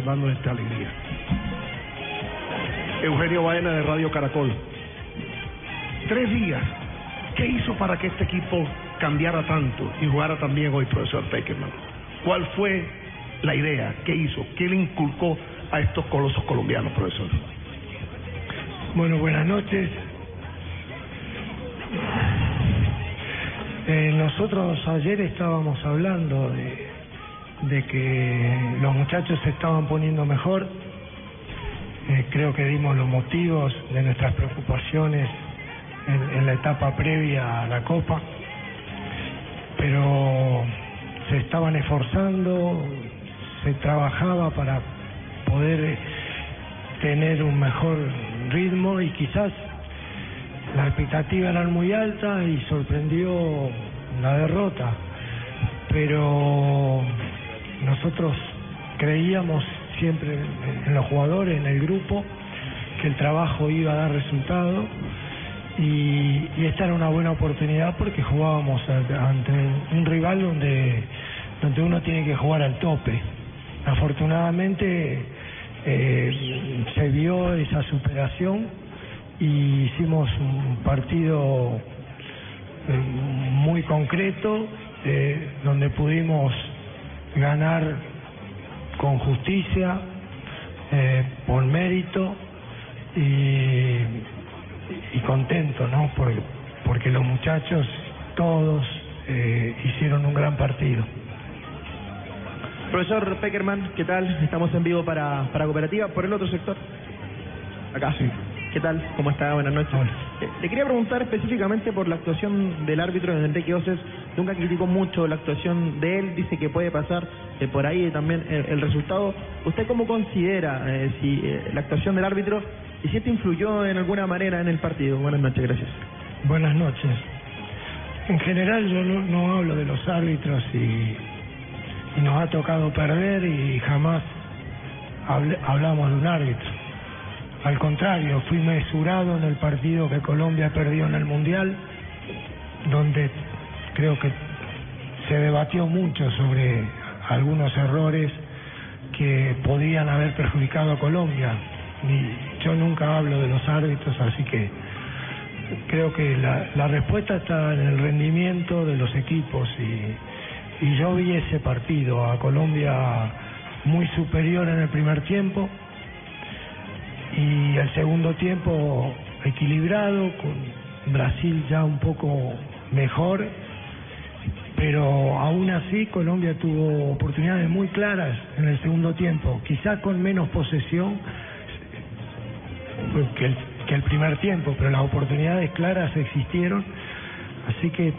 Por darnos esta alegría. Eugenio Baena de Radio Caracol. Tres días. ¿Qué hizo para que este equipo cambiara tanto y jugara también hoy, profesor Peckerman? ¿Cuál fue la idea? ¿Qué hizo? ¿Qué le inculcó a estos colosos colombianos, profesor? Bueno, buenas noches. Eh, nosotros ayer estábamos hablando de, de que los muchachos se estaban poniendo mejor. Eh, creo que dimos los motivos de nuestras preocupaciones en, la etapa previa a la Copa, pero se estaban esforzando, se trabajaba para poder tener un mejor ritmo y quizás la expectativa era muy alta y sorprendió la derrota, pero nosotros creíamos siempre en los jugadores, en el grupo, que el trabajo iba a dar resultado y, y esta era una buena oportunidad porque jugábamos ante un rival donde, donde uno tiene que jugar al tope. Afortunadamente eh, se vio esa superación y hicimos un partido eh, muy concreto eh, donde pudimos ganar con justicia, eh, por mérito y, y contento, ¿no? Por- porque los muchachos todos eh, hicieron un gran partido. Profesor Peckerman, ¿qué tal? Estamos en vivo para, para Cooperativa. Por el otro sector. Acá. Sí. ¿Qué tal? ¿Cómo está? Buenas noches. Hola. Eh, Le quería preguntar específicamente por la actuación del árbitro de Enrique Oces. Nunca criticó mucho la actuación de él, dice que puede pasar eh, por ahí también el, resultado. ¿Usted cómo considera eh, si eh, la actuación del árbitro y si esto influyó en alguna manera en el partido? Buenas noches, gracias. Buenas noches. En general yo no, no hablo de los árbitros y, nos ha tocado perder y jamás hablamos de un árbitro. Al contrario, fui mesurado en el partido que Colombia perdió en el Mundial, donde creo que se debatió mucho sobre algunos errores que podían haber perjudicado a Colombia. Y yo nunca hablo de los árbitros, así que creo que la, respuesta está en el rendimiento de los equipos y yo vi ese partido a Colombia muy superior en el primer tiempo y el segundo tiempo equilibrado con Brasil ya un poco mejor pero aún así Colombia tuvo oportunidades muy claras en el segundo tiempo quizá con menos posesión pues, que el, que el primer tiempo, pero las oportunidades claras existieron, así que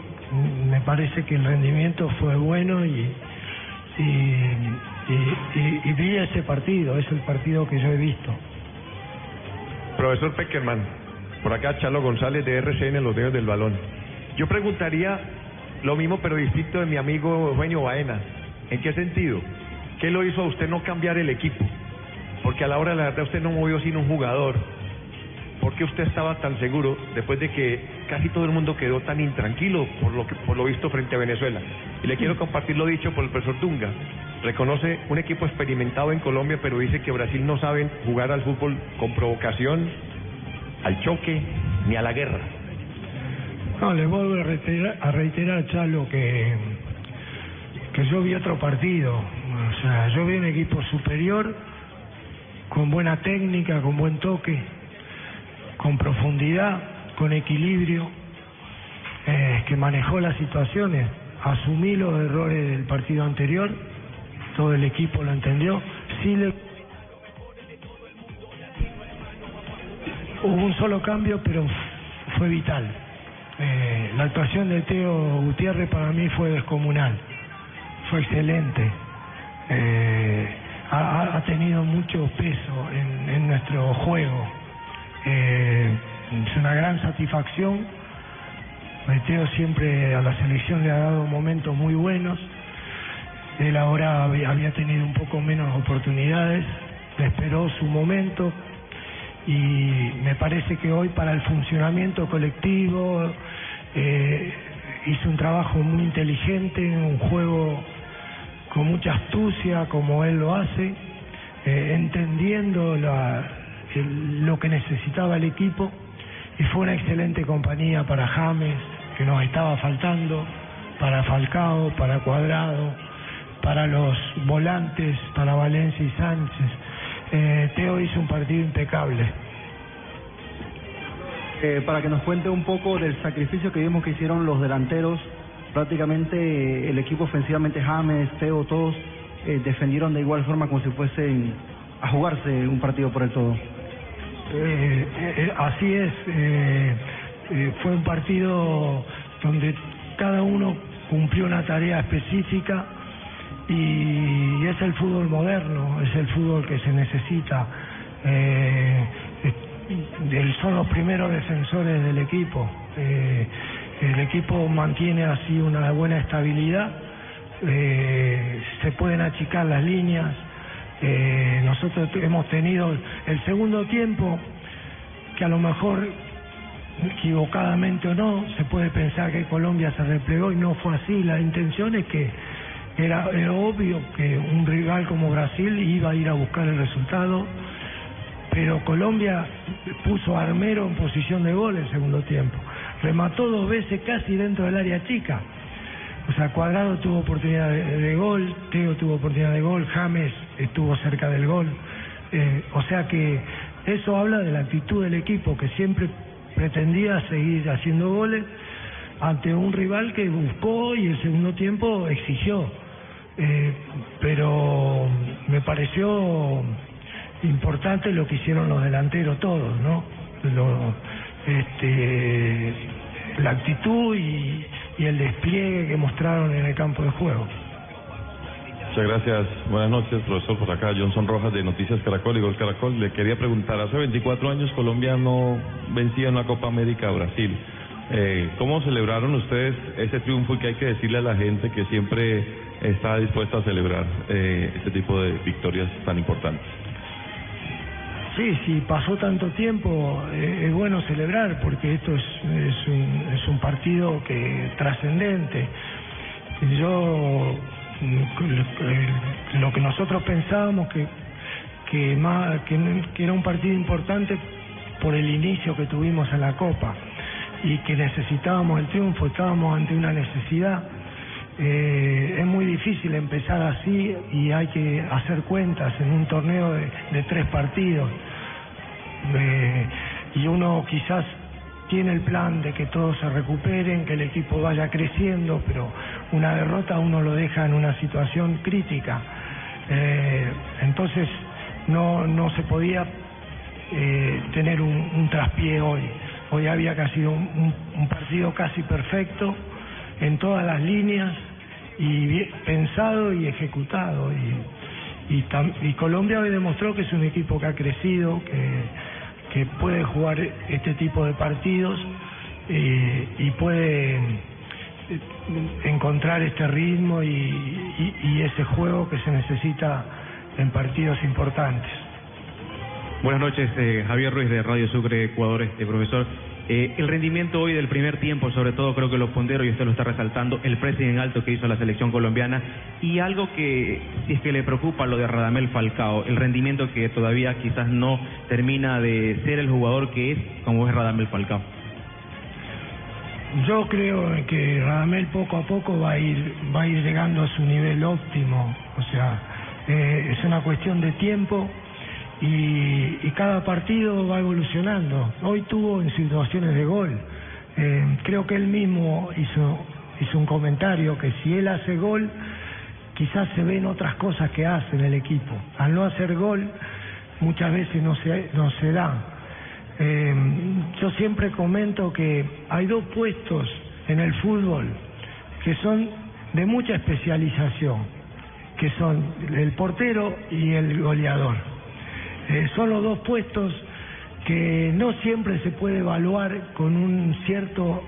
me parece que el rendimiento fue bueno y, y, y- vi ese partido, es el partido que yo he visto. Profesor Peckerman, por acá Chalo González de RCN Los Dedos del Balón. Yo preguntaría lo mismo pero distinto de mi amigo Eugenio Baena. ¿En qué sentido? ¿Qué lo hizo a usted no cambiar el equipo? Porque a la hora de la verdad usted no movió sino un jugador. ¿Por qué usted estaba tan seguro después de que casi todo el mundo quedó tan intranquilo por lo que por lo visto frente a Venezuela? Y le quiero compartir lo dicho por el profesor Dunga. Reconoce un equipo experimentado en Colombia, pero dice que Brasil no saben jugar al fútbol con provocación, al choque ni a la guerra. No, les vuelvo a reiterar, a reiterar Chalo, que, que yo vi otro partido. O sea, yo vi un equipo superior, con buena técnica, con buen toque, con profundidad, con equilibrio, eh, que manejó las situaciones. Asumí los errores del partido anterior, todo el equipo lo entendió. Sí le Hubo un solo cambio, pero fue vital. Eh, la actuación de Teo Gutiérrez para mí fue descomunal, fue excelente. Eh, tenido mucho peso en, nuestro juego. Eh, es una gran satisfacción. Teo siempre a la selección le ha dado momentos muy buenos. Él ahora había tenido un poco menos oportunidades, esperó su momento y me parece que hoy para el funcionamiento colectivo eh, hizo un trabajo muy inteligente, un juego con mucha astucia como él lo hace, eh, entendiendo lo que necesitaba el equipo y fue una excelente compañía para James, que nos estaba faltando, para Falcao, para Cuadrado, para los volantes, para Valencia y Sánchez. Eh, Teo hizo un partido impecable. Eh, para que nos cuente un poco del sacrificio que vimos que hicieron los delanteros, prácticamente eh, el equipo ofensivamente James, Teo, todos eh, defendieron de igual forma como si fuesen a jugarse un partido por el todo. Eh, así es, fue un partido donde cada uno cumplió una tarea específica y es el fútbol moderno, es el fútbol que se necesita. Eh, eh, son los primeros defensores del equipo. Eh, el equipo mantiene así una buena estabilidad, eh, se pueden achicar las líneas. Eh, nosotros hemos tenido el segundo tiempo que a lo mejor equivocadamente o no se puede pensar que Colombia se replegó y no fue así la intención es que era, era obvio que un rival como Brasil iba a ir a buscar el resultado pero Colombia puso a Armero en posición de gol en segundo tiempo remató dos veces casi dentro del área chica o sea, Cuadrado tuvo oportunidad de, de gol, Teo tuvo oportunidad de gol, James estuvo cerca del gol. Eh, o sea que eso habla de la actitud del equipo, que siempre pretendía seguir haciendo goles ante un rival que buscó y el segundo tiempo exigió. Eh, pero me pareció importante lo que hicieron los delanteros todos, ¿no? Lo- este, la actitud y, y el despliegue que mostraron en el campo de juego. Muchas gracias. Buenas noches, profesor. Por acá, Johnson Rojas de Noticias Caracol y Gol Caracol. Le quería preguntar, hace 24 años Colombia no vencía en la Copa América a Brasil. Eh, ¿Cómo celebraron ustedes ese triunfo y que hay que decirle a la gente que siempre está dispuesta a celebrar eh, este tipo de victorias tan importantes? Sí, sí, pasó tanto tiempo, eh, es bueno celebrar porque esto es, es, un, es un partido que trascendente. Yo, mm, lo que nosotros pensábamos que, que, más, que, que era un partido importante por el inicio que tuvimos en la Copa y que necesitábamos el triunfo, estábamos ante una necesidad. Eh, es muy difícil empezar así y hay que hacer cuentas en un torneo de, tres partidos. Eh, y uno quizás tiene el plan de que todos se recuperen, que el equipo vaya creciendo, pero una derrota uno lo deja en una situación crítica. Eh, entonces no, no se podía eh, tener un traspié hoy. Hoy había casi un, partido casi perfecto en todas las líneas y pensado y ejecutado. Y, Colombia hoy demostró que es un equipo que ha crecido, que, puede jugar este tipo de partidos eh, y puede eh, encontrar este ritmo y ese juego que se necesita en partidos importantes. Buenas noches, eh, Javier Ruiz de Radio Sucre, Ecuador, este profesor. Eh, el rendimiento hoy del primer tiempo, sobre todo creo que los ponderos, y usted lo está resaltando, el pressing alto que hizo la selección colombiana, y algo que, si es que le preocupa lo de Radamel Falcao, el rendimiento que todavía quizás no termina de ser el jugador que es, como es Radamel Falcao. Yo creo que Radamel poco a poco va a ir va a ir llegando a su nivel óptimo, o sea, eh, es una cuestión de tiempo y, y cada partido va evolucionando. Hoy tuvo en situaciones de gol. Eh, creo que él mismo hizo hizo un comentario que si él hace gol quizás se ven otras cosas que hace en el equipo. Al no hacer gol muchas veces no se no se da. Eh, yo siempre comento que hay dos puestos en el fútbol que son de mucha especialización, que son el portero y el goleador. Eh, son los dos puestos que no siempre se puede evaluar con un cierto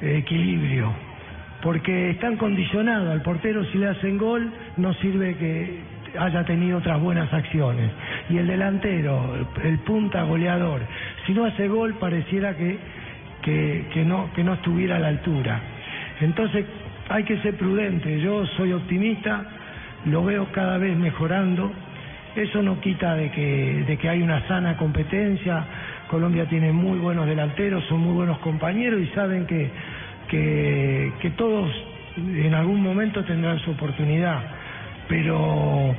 equilibrio, porque están condicionados. Al portero si le hacen gol no sirve que haya tenido otras buenas acciones. Y el delantero, el punta goleador, si no hace gol pareciera que, que, que no, que no estuviera a la altura. Entonces hay que ser prudente. Yo soy optimista, lo veo cada vez mejorando. Eso no quita de que, de que hay una sana competencia. Colombia tiene muy buenos delanteros, son muy buenos compañeros y saben que, que, todos en algún momento tendrán su oportunidad. Pero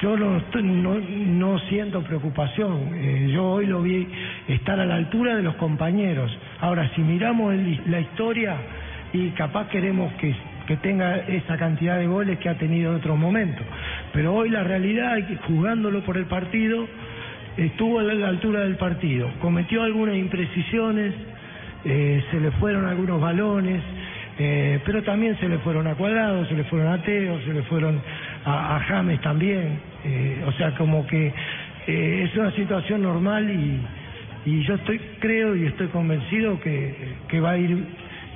yo no, no, no siento preocupación. Eh, yo hoy lo vi estar a la altura de los compañeros. Ahora, si miramos el- la historia y capaz queremos que, que tenga esa cantidad de goles que ha tenido en otros momentos. Pero hoy la realidad es que jugándolo por el partido, estuvo a la altura del partido. Cometió algunas imprecisiones, eh, se le fueron algunos balones, eh, pero también se le fueron a Cuadrado, se le fueron a Teo, se le fueron a, James también. eh, o sea, como que es una situación normal y, yo estoy creo y estoy convencido que va a ir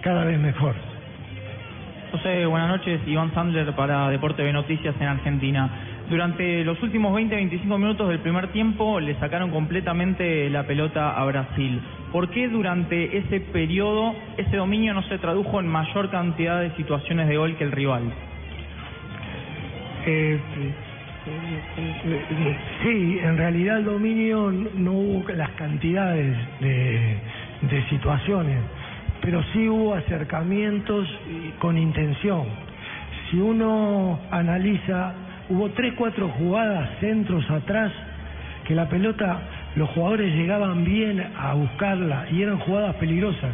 cada vez mejor. Buenas noches. Iván Sandler para Deporte de Noticias en Argentina. Durante los últimos 20-25 minutos del primer tiempo le sacaron completamente la pelota a Brasil. ¿Por qué durante ese periodo ese dominio no se tradujo en mayor cantidad de situaciones de gol que el rival? Eh, sí, en realidad el dominio no hubo las cantidades de, de situaciones, pero sí hubo acercamientos con intención. Si uno analiza, hubo tres, cuatro jugadas, centros atrás, que la pelota, los jugadores llegaban bien a buscarla y eran jugadas peligrosas.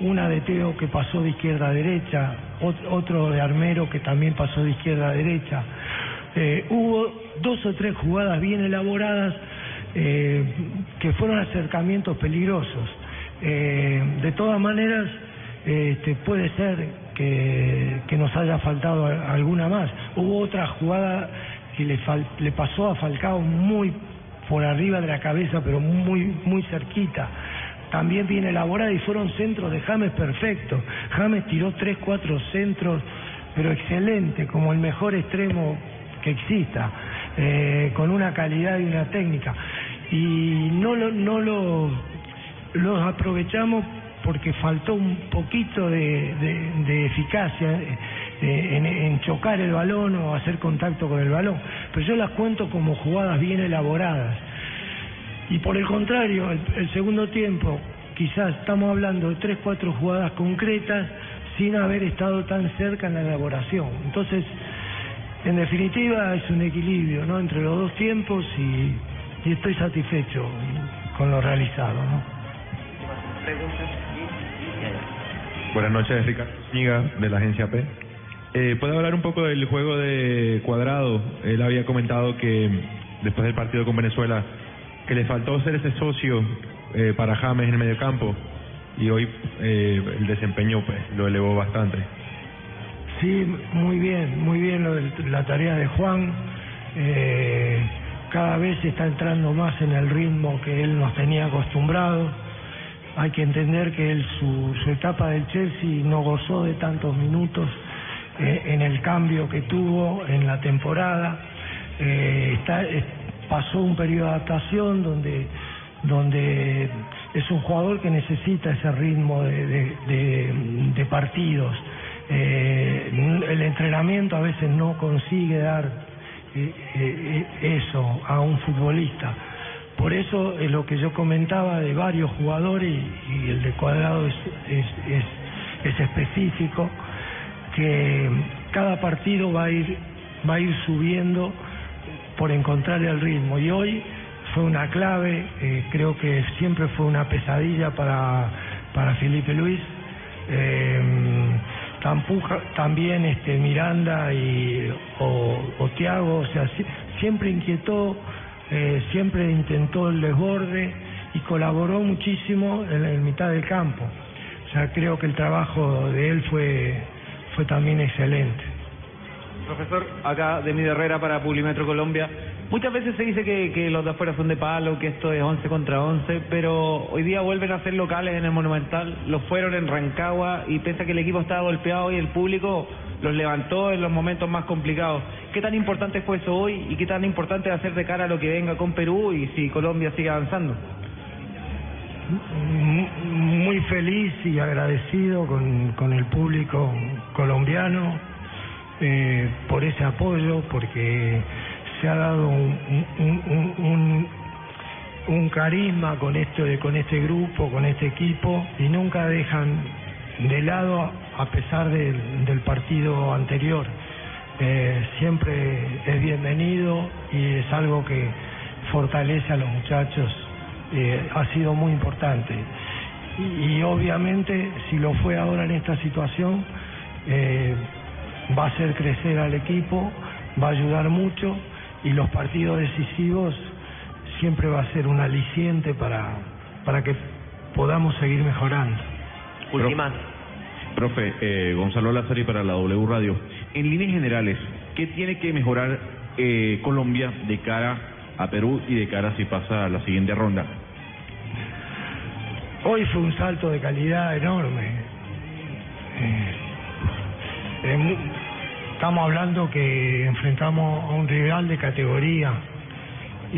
Una de Teo que pasó de izquierda a derecha, ot- otro de Armero que también pasó de izquierda a derecha. Eh, hubo dos o tres jugadas bien elaboradas eh, que fueron acercamientos peligrosos. Eh, de todas maneras, este, puede ser que, nos haya faltado alguna más. Hubo otra jugada que le, fal- le pasó a Falcao muy por arriba de la cabeza, pero muy, muy cerquita. También bien elaborada y fueron centros de James perfectos. James tiró tres, cuatro centros, pero excelente, como el mejor extremo que exista, eh, con una calidad y una técnica. Y no lo, no lo, los aprovechamos porque faltó un poquito de, eficacia eh, en, en chocar el balón o hacer contacto con el balón. Pero yo las cuento como jugadas bien elaboradas. Y por el contrario, el, el segundo tiempo, quizás estamos hablando de tres, cuatro jugadas concretas sin haber estado tan cerca en la elaboración. Entonces, en definitiva, es un equilibrio ¿no? entre los dos tiempos y, y estoy satisfecho con lo realizado. ¿no? Buenas noches, Ricardo Zúñiga, de la agencia P. Eh, ¿Puede hablar un poco del juego de Cuadrado? Él había comentado que después del partido con Venezuela, que le faltó ser ese socio eh, para James en el mediocampo y hoy eh, el desempeño pues, lo elevó bastante. Sí, muy bien, muy bien lo de la tarea de Juan. Eh, cada vez está entrando más en el ritmo que él nos tenía acostumbrado. Hay que entender que él su, su etapa del Chelsea no gozó de tantos minutos eh, en el cambio que tuvo en la temporada. Eh, está, pasó un periodo de adaptación donde, es un jugador que necesita ese ritmo de- de partidos. Eh, el entrenamiento a veces no consigue dar eh, eh, eso a un futbolista. Por eso es lo que yo comentaba de varios jugadores y, el de Cuadrado es, es, es- es específico, que cada partido va a ir, va a ir subiendo por encontrar el ritmo. Y hoy fue una clave, eh, creo que siempre fue una pesadilla para, para Felipe Luis. Eh, Tampuja- también este Miranda y o, o Thiago, o sea, si- siempre inquietó, eh, siempre intentó el desborde y colaboró muchísimo en, en mitad del campo. O sea, creo que el trabajo de él fue, fue también excelente. Profesor, acá de mi Herrera para Publimetro Colombia. Muchas veces se dice que, que los de afuera son de palo, que esto es 11 contra 11, pero hoy día vuelven a ser locales en el Monumental, lo fueron en Rancagua y pese que el equipo estaba golpeado y el público los levantó en los momentos más complicados. ¿Qué tan importante fue eso hoy y qué tan importante va a ser de cara a lo que venga con Perú y si Colombia sigue avanzando? muy feliz y agradecido con, el público colombiano eh, por ese apoyo, porque se ha dado un carisma con este, con este grupo, con este equipo, y nunca dejan de lado a pesar del, del partido anterior. Eh, siempre es bienvenido y es algo que fortalece a los muchachos eh, ha sido muy importante. Y, obviamente, si lo fue ahora en esta situación, eh, va a hacer crecer al equipo, va a ayudar mucho y los partidos decisivos siempre va a ser un aliciente para, para que podamos seguir mejorando. Última. Profe, eh, Gonzalo Lazari para la W Radio. En líneas generales, ¿qué tiene que mejorar eh, Colombia de cara a Perú y de cara si pasa a la siguiente ronda? Hoy fue un salto de calidad enorme. Eh, estamos hablando que enfrentamos a un rival de categoría y,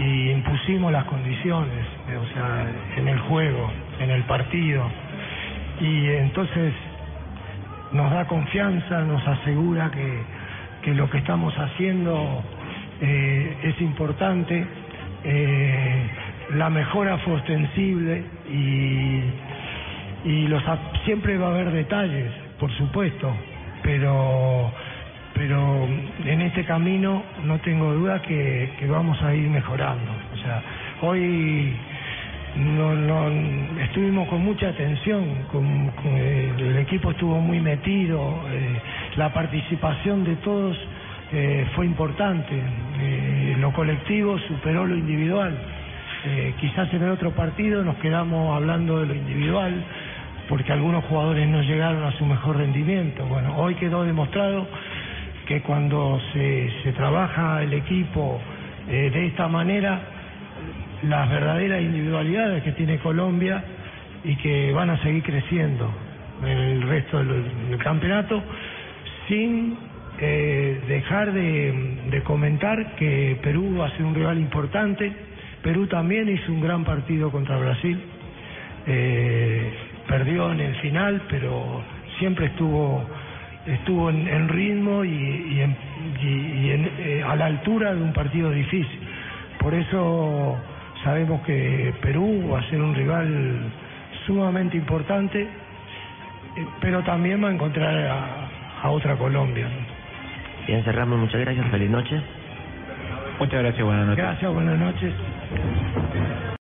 y impusimos las condiciones, o sea, en el juego, en el partido. Y entonces nos da confianza, nos asegura que, que lo que estamos haciendo eh, es importante. eh, la mejora fue ostensible y, y los siempre va a haber detalles, por supuesto, pero pero en este camino no tengo duda que, que vamos a ir mejorando. O sea, hoy no, no estuvimos con mucha atención, con, con- el equipo estuvo muy metido, eh, la participación de todos eh, fue importante, eh, lo colectivo superó lo individual. Eh, quizás en el otro partido nos quedamos hablando de lo individual porque algunos jugadores no llegaron a su mejor rendimiento. Bueno, hoy quedó demostrado que cuando se, trabaja el equipo eh, de esta manera, las verdaderas individualidades que tiene Colombia y que van a seguir creciendo en el resto del, campeonato, sin eh, dejar de, de comentar que Perú va a ser un rival importante. Perú también hizo un gran partido contra Brasil. Eh, perdió en el final, pero siempre estuvo estuvo en, ritmo y, y en- y en, eh, a la altura de un partido difícil. Por eso sabemos que Perú va a ser un rival sumamente importante, eh, pero también va a encontrar a, a otra Colombia. Bien, cerramos. Muchas gracias. Feliz noche. Muchas gracias, buenas noches. Gracias, buenas noches.